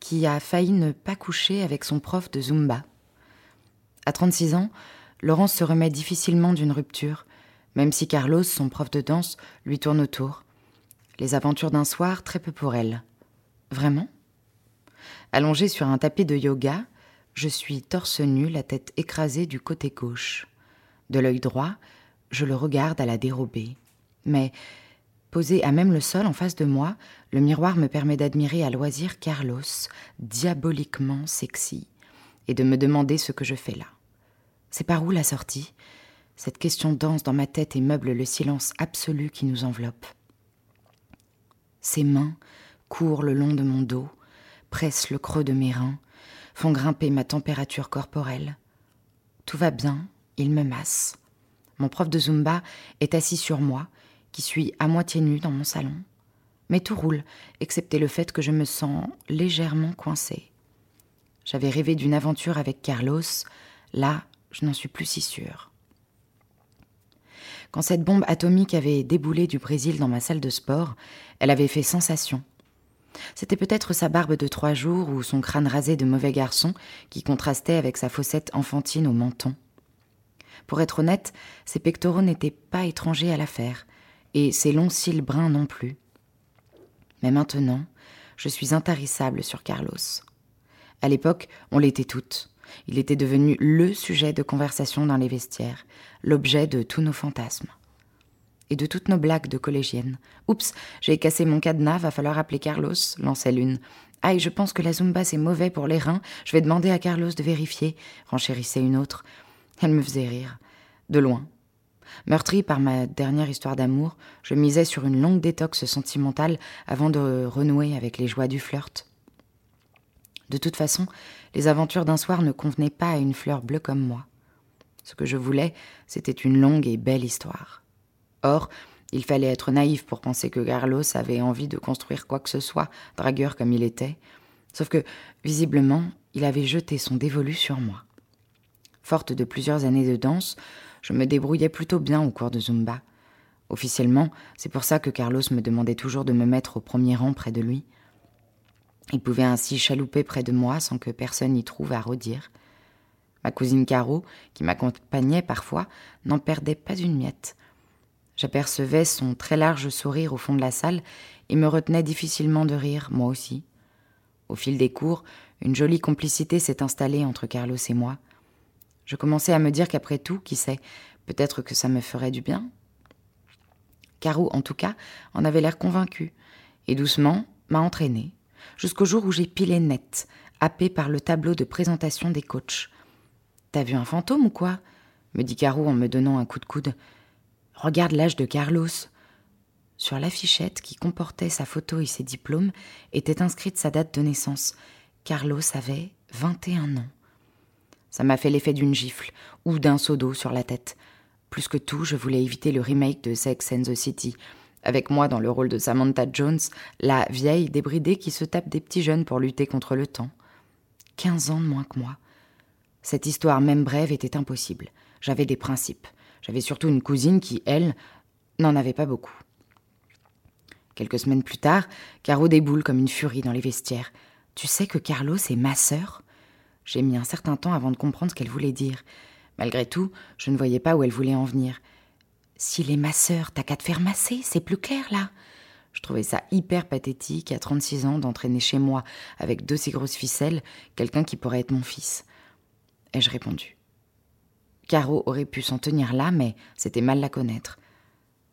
qui a failli ne pas coucher avec son prof de Zumba. À 36 ans, Laurence se remet difficilement d'une rupture, même si Carlos, son prof de danse, lui tourne autour. Les aventures d'un soir, très peu pour elle. Vraiment? Allongée sur un tapis de yoga, je suis torse nu, la tête écrasée du côté gauche. De l'œil droit, je le regarde à la dérobée. Mais, posé à même le sol en face de moi, le miroir me permet d'admirer à loisir Carlos, diaboliquement sexy, et de me demander ce que je fais là. C'est par où la sortie? Cette question danse dans ma tête et meuble le silence absolu qui nous enveloppe. Ses mains courent le long de mon dos, pressent le creux de mes reins, font grimper ma température corporelle. Tout va bien, il me masse. Mon prof de Zumba est assis sur moi, qui suis à moitié nue dans mon salon. Mais tout roule, excepté le fait que je me sens légèrement coincée. J'avais rêvé d'une aventure avec Carlos, là, je n'en suis plus si sûre. Quand cette bombe atomique avait déboulé du Brésil dans ma salle de sport, elle avait fait sensation. C'était peut-être sa barbe de trois jours ou son crâne rasé de mauvais garçon qui contrastait avec sa fossette enfantine au menton. Pour être honnête, ses pectoraux n'étaient pas étrangers à l'affaire, et ses longs cils bruns non plus. Mais maintenant, je suis intarissable sur Carlos. À l'époque, on l'était toutes. Il était devenu le sujet de conversation dans les vestiaires, l'objet de tous nos fantasmes. Et de toutes nos blagues de collégiennes. Oups, j'ai cassé mon cadenas, va falloir appeler Carlos, lançait l'une. Aïe, je pense que la Zumba c'est mauvais pour les reins, je vais demander à Carlos de vérifier, renchérissait une autre. Elle me faisait rire. De loin. Meurtri par ma dernière histoire d'amour, je misais sur une longue détox sentimentale avant de renouer avec les joies du flirt. De toute façon, les aventures d'un soir ne convenaient pas à une fleur bleue comme moi. Ce que je voulais, c'était une longue et belle histoire. Or, il fallait être naïf pour penser que Carlos avait envie de construire quoi que ce soit, dragueur comme il était, sauf que, visiblement, il avait jeté son dévolu sur moi. Forte de plusieurs années de danse, je me débrouillais plutôt bien au cours de Zumba. Officiellement, c'est pour ça que Carlos me demandait toujours de me mettre au premier rang près de lui. Il pouvait ainsi chalouper près de moi sans que personne n'y trouve à redire. Ma cousine Caro, qui m'accompagnait parfois, n'en perdait pas une miette. J'apercevais son très large sourire au fond de la salle et me retenais difficilement de rire, moi aussi. Au fil des cours, une jolie complicité s'est installée entre Carlos et moi. Je commençais à me dire qu'après tout, qui sait, peut-être que ça me ferait du bien. Caro, en tout cas, en avait l'air convaincu, et doucement m'a entraîné, jusqu'au jour où j'ai pilé net, happé par le tableau de présentation des coachs. T'as vu un fantôme ou quoi? me dit Caro en me donnant un coup de coude. Regarde l'âge de Carlos. Sur l'affichette qui comportait sa photo et ses diplômes était inscrite sa date de naissance. Carlos avait 21 ans. Ça m'a fait l'effet d'une gifle ou d'un seau d'eau sur la tête. Plus que tout, je voulais éviter le remake de Sex and the City, avec moi dans le rôle de Samantha Jones, la vieille débridée qui se tape des petits jeunes pour lutter contre le temps. Quinze ans de moins que moi. Cette histoire, même brève, était impossible. J'avais des principes. J'avais surtout une cousine qui, elle, n'en avait pas beaucoup. Quelques semaines plus tard, Caro déboule comme une furie dans les vestiaires. Tu sais que Carlos est ma sœur? J'ai mis un certain temps avant de comprendre ce qu'elle voulait dire. Malgré tout, je ne voyais pas où elle voulait en venir. S'il est ma sœur, t'as qu'à te faire masser, c'est plus clair là. Je trouvais ça hyper pathétique à 36 ans d'entraîner chez moi, avec deux si grosses ficelles, quelqu'un qui pourrait être mon fils. Ai-je répondu Caro aurait pu s'en tenir là, mais c'était mal la connaître.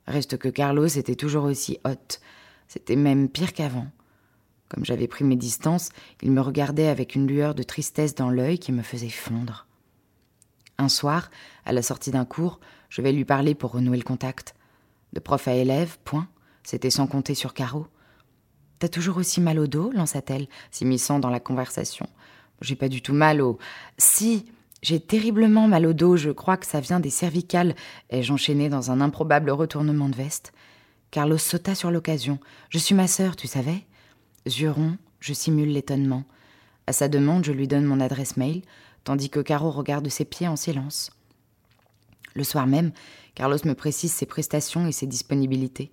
Reste que Carlos était toujours aussi haute. C'était même pire qu'avant. Comme j'avais pris mes distances, il me regardait avec une lueur de tristesse dans l'œil qui me faisait fondre. Un soir, à la sortie d'un cours, je vais lui parler pour renouer le contact. De prof à élève, point. C'était sans compter sur Caro. T'as toujours aussi mal au dos lança-t-elle, s'immisçant dans la conversation. J'ai pas du tout mal au. Si, j'ai terriblement mal au dos, je crois que ça vient des cervicales, ai-je enchaîné dans un improbable retournement de veste. Carlos sauta sur l'occasion. Je suis ma sœur, tu savais? Yeux je simule l'étonnement. À sa demande, je lui donne mon adresse mail tandis que Caro regarde ses pieds en silence. Le soir même, Carlos me précise ses prestations et ses disponibilités,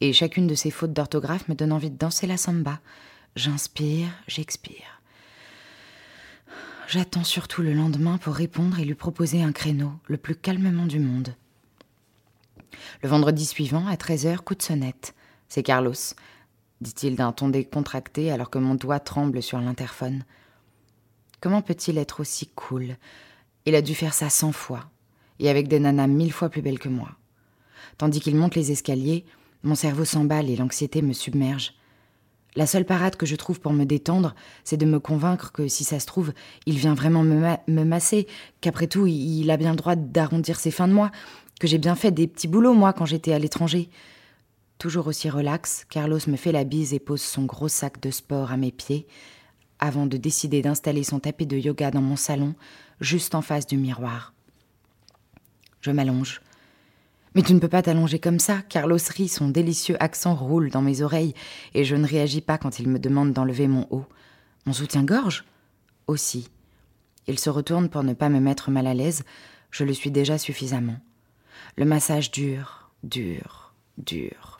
et chacune de ses fautes d'orthographe me donne envie de danser la samba. J'inspire, j'expire. J'attends surtout le lendemain pour répondre et lui proposer un créneau, le plus calmement du monde. Le vendredi suivant, à 13h, coup de sonnette. C'est Carlos, dit-il d'un ton décontracté alors que mon doigt tremble sur l'interphone. Comment peut-il être aussi cool? Il a dû faire ça cent fois, et avec des nanas mille fois plus belles que moi. Tandis qu'il monte les escaliers, mon cerveau s'emballe et l'anxiété me submerge. La seule parade que je trouve pour me détendre, c'est de me convaincre que si ça se trouve, il vient vraiment me, masser, qu'après tout, il a bien droit d'arrondir ses fins de mois, que j'ai bien fait des petits boulots, moi, quand j'étais à l'étranger. Toujours aussi relax, Carlos me fait la bise et pose son gros sac de sport à mes pieds, avant de décider d'installer son tapis de yoga dans mon salon, juste en face du miroir. Je m'allonge. Mais tu ne peux pas t'allonger comme ça. Carlos rit, son délicieux accent roule dans mes oreilles, et je ne réagis pas quand il me demande d'enlever mon haut. Mon soutien-gorge? Aussi. Il se retourne pour ne pas me mettre mal à l'aise. Je le suis déjà suffisamment. Le massage dure, dure, dure.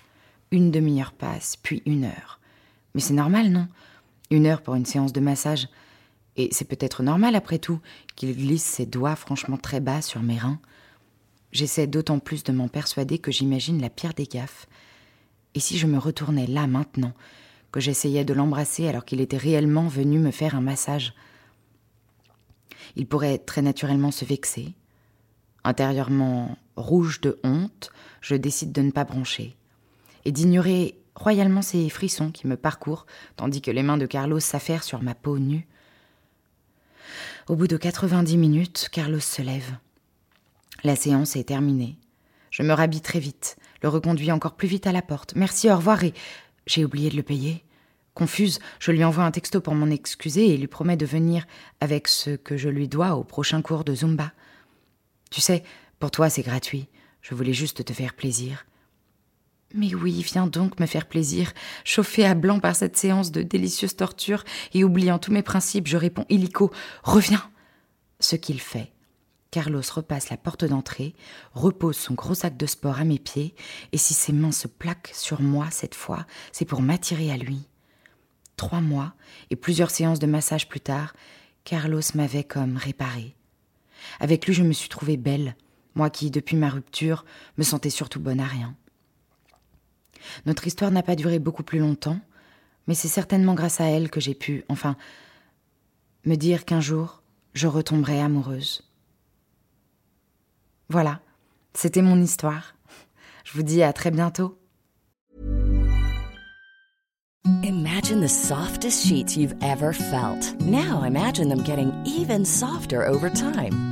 Une demi-heure passe, puis une heure. Mais c'est normal, non? Une heure pour une séance de massage. Et c'est peut-être normal après tout qu'il glisse ses doigts franchement très bas sur mes reins. J'essaie d'autant plus de m'en persuader que j'imagine la pire des gaffes. Et si je me retournais là maintenant, que j'essayais de l'embrasser alors qu'il était réellement venu me faire un massage Il pourrait très naturellement se vexer. Intérieurement rouge de honte, je décide de ne pas broncher et d'ignorer royalement ces frissons qui me parcourent, tandis que les mains de Carlos s'affairent sur ma peau nue. Au bout de 90 minutes, Carlos se lève. La séance est terminée. Je me rhabille très vite, le reconduis encore plus vite à la porte. Merci, au revoir et. J'ai oublié de le payer. Confuse, je lui envoie un texto pour m'en excuser et lui promets de venir avec ce que je lui dois au prochain cours de Zumba. Tu sais, pour toi c'est gratuit. Je voulais juste te faire plaisir. Mais oui, viens donc me faire plaisir. Chauffé à blanc par cette séance de délicieuse torture et oubliant tous mes principes, je réponds illico Reviens Ce qu'il fait. Carlos repasse la porte d'entrée, repose son gros sac de sport à mes pieds, et si ses mains se plaquent sur moi cette fois, c'est pour m'attirer à lui. Trois mois et plusieurs séances de massage plus tard, Carlos m'avait comme réparée. Avec lui, je me suis trouvée belle, moi qui, depuis ma rupture, me sentais surtout bonne à rien. Notre histoire n'a pas duré beaucoup plus longtemps, mais c'est certainement grâce à elle que j'ai pu, enfin, me dire qu'un jour, je retomberai amoureuse. Voilà, c'était mon histoire. Je vous dis à très bientôt. imagine the softest sheets you've ever felt. Now imagine them getting even softer over time.